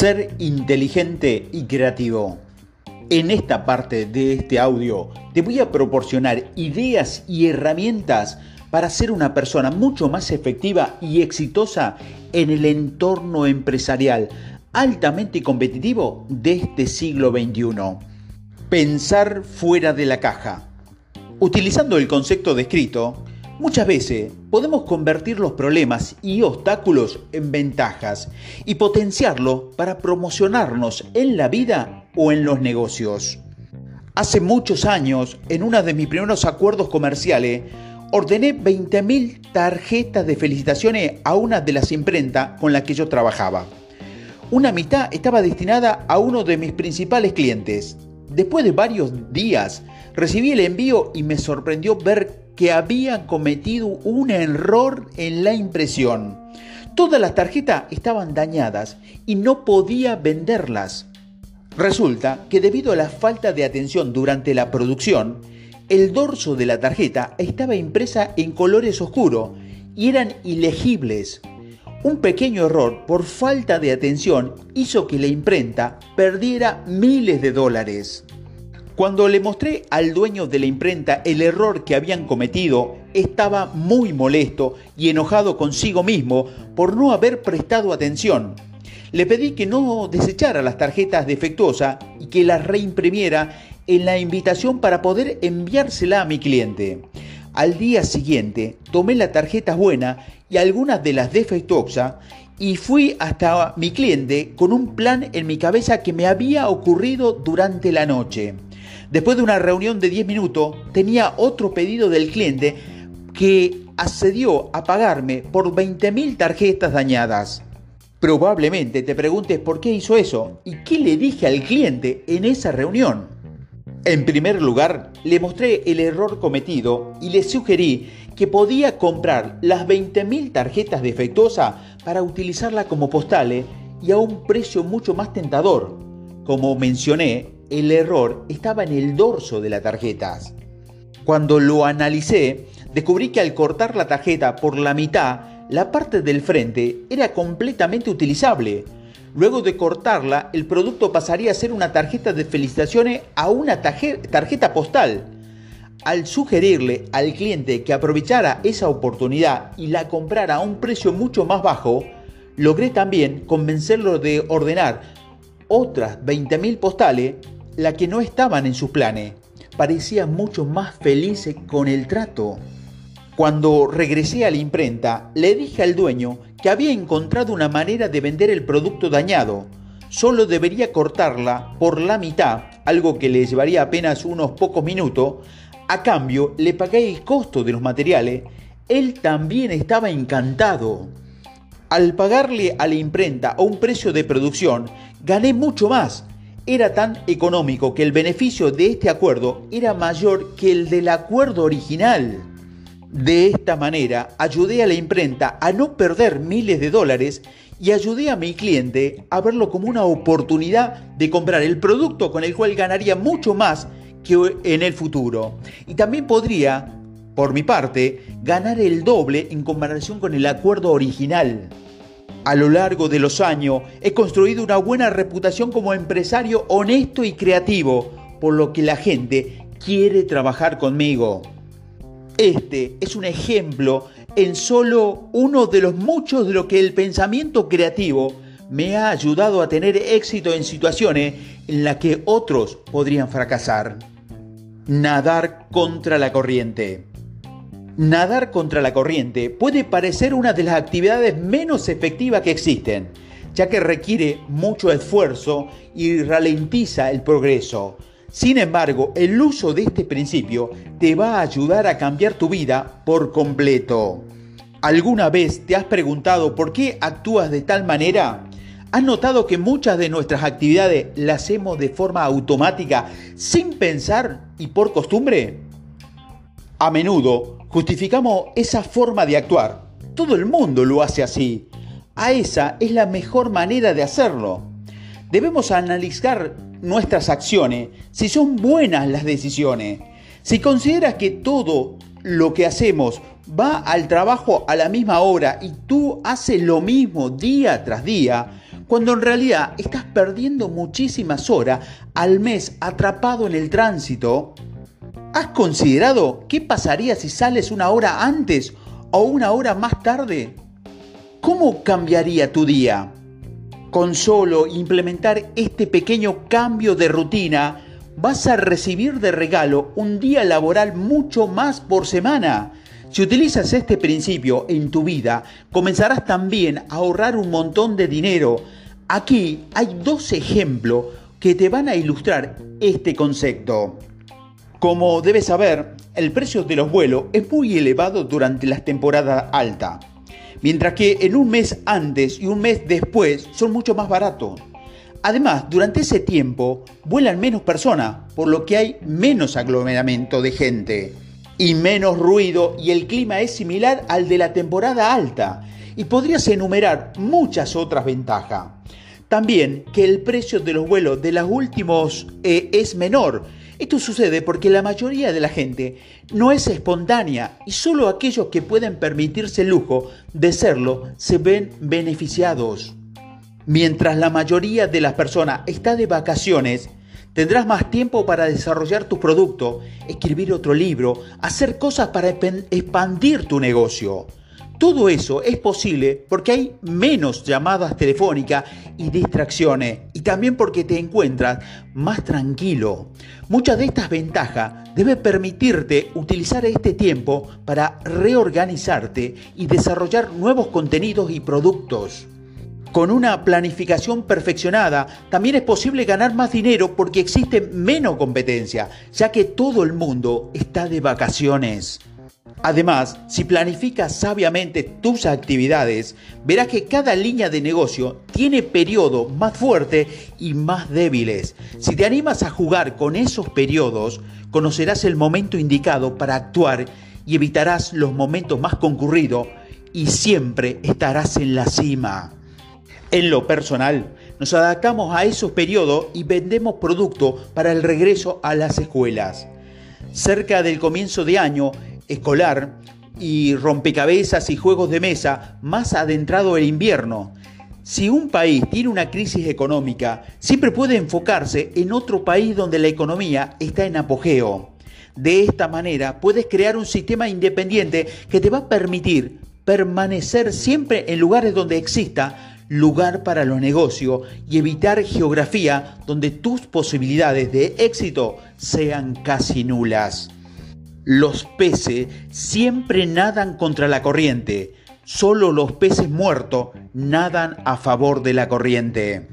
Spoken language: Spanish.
Ser inteligente y creativo. En esta parte de este audio te voy a proporcionar ideas y herramientas para ser una persona mucho más efectiva y exitosa en el entorno empresarial altamente competitivo de este siglo XXI. Pensar fuera de la caja. Utilizando el concepto descrito, Muchas veces podemos convertir los problemas y obstáculos en ventajas y potenciarlo para promocionarnos en la vida o en los negocios. Hace muchos años, en uno de mis primeros acuerdos comerciales, ordené 20.000 tarjetas de felicitaciones a una de las imprentas con las que yo trabajaba. Una mitad estaba destinada a uno de mis principales clientes. Después de varios días, recibí el envío y me sorprendió ver que habían cometido un error en la impresión. Todas las tarjetas estaban dañadas y no podía venderlas. Resulta que debido a la falta de atención durante la producción, el dorso de la tarjeta estaba impresa en colores oscuros y eran ilegibles. Un pequeño error por falta de atención hizo que la imprenta perdiera miles de dólares. Cuando le mostré al dueño de la imprenta el error que habían cometido, estaba muy molesto y enojado consigo mismo por no haber prestado atención. Le pedí que no desechara las tarjetas defectuosas y que las reimprimiera en la invitación para poder enviársela a mi cliente. Al día siguiente tomé las tarjetas buenas y algunas de las defectuosas y fui hasta mi cliente con un plan en mi cabeza que me había ocurrido durante la noche. Después de una reunión de 10 minutos, tenía otro pedido del cliente que accedió a pagarme por 20.000 tarjetas dañadas. Probablemente te preguntes por qué hizo eso y qué le dije al cliente en esa reunión. En primer lugar, le mostré el error cometido y le sugerí que podía comprar las 20.000 tarjetas defectuosas para utilizarla como postales y a un precio mucho más tentador. Como mencioné, el error estaba en el dorso de las tarjetas. Cuando lo analicé, descubrí que al cortar la tarjeta por la mitad, la parte del frente era completamente utilizable. Luego de cortarla, el producto pasaría a ser una tarjeta de felicitaciones a una tarjeta postal. Al sugerirle al cliente que aprovechara esa oportunidad y la comprara a un precio mucho más bajo, logré también convencerlo de ordenar otras 20.000 postales la que no estaban en sus planes. Parecía mucho más feliz con el trato. Cuando regresé a la imprenta, le dije al dueño que había encontrado una manera de vender el producto dañado. Solo debería cortarla por la mitad, algo que le llevaría apenas unos pocos minutos. A cambio, le pagué el costo de los materiales. Él también estaba encantado. Al pagarle a la imprenta a un precio de producción, gané mucho más era tan económico que el beneficio de este acuerdo era mayor que el del acuerdo original. De esta manera, ayudé a la imprenta a no perder miles de dólares y ayudé a mi cliente a verlo como una oportunidad de comprar el producto con el cual ganaría mucho más que en el futuro. Y también podría, por mi parte, ganar el doble en comparación con el acuerdo original. A lo largo de los años he construido una buena reputación como empresario honesto y creativo, por lo que la gente quiere trabajar conmigo. Este es un ejemplo en solo uno de los muchos de lo que el pensamiento creativo me ha ayudado a tener éxito en situaciones en las que otros podrían fracasar. Nadar contra la corriente. Nadar contra la corriente puede parecer una de las actividades menos efectivas que existen, ya que requiere mucho esfuerzo y ralentiza el progreso. Sin embargo, el uso de este principio te va a ayudar a cambiar tu vida por completo. ¿Alguna vez te has preguntado por qué actúas de tal manera? ¿Has notado que muchas de nuestras actividades las hacemos de forma automática, sin pensar y por costumbre? A menudo justificamos esa forma de actuar. Todo el mundo lo hace así. A esa es la mejor manera de hacerlo. Debemos analizar nuestras acciones, si son buenas las decisiones. Si consideras que todo lo que hacemos va al trabajo a la misma hora y tú haces lo mismo día tras día, cuando en realidad estás perdiendo muchísimas horas al mes atrapado en el tránsito? ¿Has considerado qué pasaría si sales una hora antes o una hora más tarde? ¿Cómo cambiaría tu día? Con solo implementar este pequeño cambio de rutina, vas a recibir de regalo un día laboral mucho más por semana. Si utilizas este principio en tu vida, comenzarás también a ahorrar un montón de dinero. Aquí hay dos ejemplos que te van a ilustrar este concepto. Como debes saber, el precio de los vuelos es muy elevado durante las temporadas altas, mientras que en un mes antes y un mes después son mucho más baratos. Además, durante ese tiempo vuelan menos personas, por lo que hay menos aglomeramiento de gente y menos ruido y el clima es similar al de la temporada alta. Y podrías enumerar muchas otras ventajas. También que el precio de los vuelos de los últimos eh, es menor. Esto sucede porque la mayoría de la gente no es espontánea y solo aquellos que pueden permitirse el lujo de serlo se ven beneficiados. Mientras la mayoría de las personas está de vacaciones, Tendrás más tiempo para desarrollar tu producto, escribir otro libro, hacer cosas para expandir tu negocio. Todo eso es posible porque hay menos llamadas telefónicas y distracciones y también porque te encuentras más tranquilo. Muchas de estas ventajas deben permitirte utilizar este tiempo para reorganizarte y desarrollar nuevos contenidos y productos. Con una planificación perfeccionada, también es posible ganar más dinero porque existe menos competencia, ya que todo el mundo está de vacaciones. Además, si planificas sabiamente tus actividades, verás que cada línea de negocio tiene periodos más fuertes y más débiles. Si te animas a jugar con esos periodos, conocerás el momento indicado para actuar y evitarás los momentos más concurridos y siempre estarás en la cima. En lo personal, nos adaptamos a esos periodos y vendemos productos para el regreso a las escuelas. Cerca del comienzo de año escolar y rompecabezas y juegos de mesa más adentrado el invierno. Si un país tiene una crisis económica, siempre puede enfocarse en otro país donde la economía está en apogeo. De esta manera puedes crear un sistema independiente que te va a permitir permanecer siempre en lugares donde exista lugar para los negocios y evitar geografía donde tus posibilidades de éxito sean casi nulas. Los peces siempre nadan contra la corriente, solo los peces muertos nadan a favor de la corriente.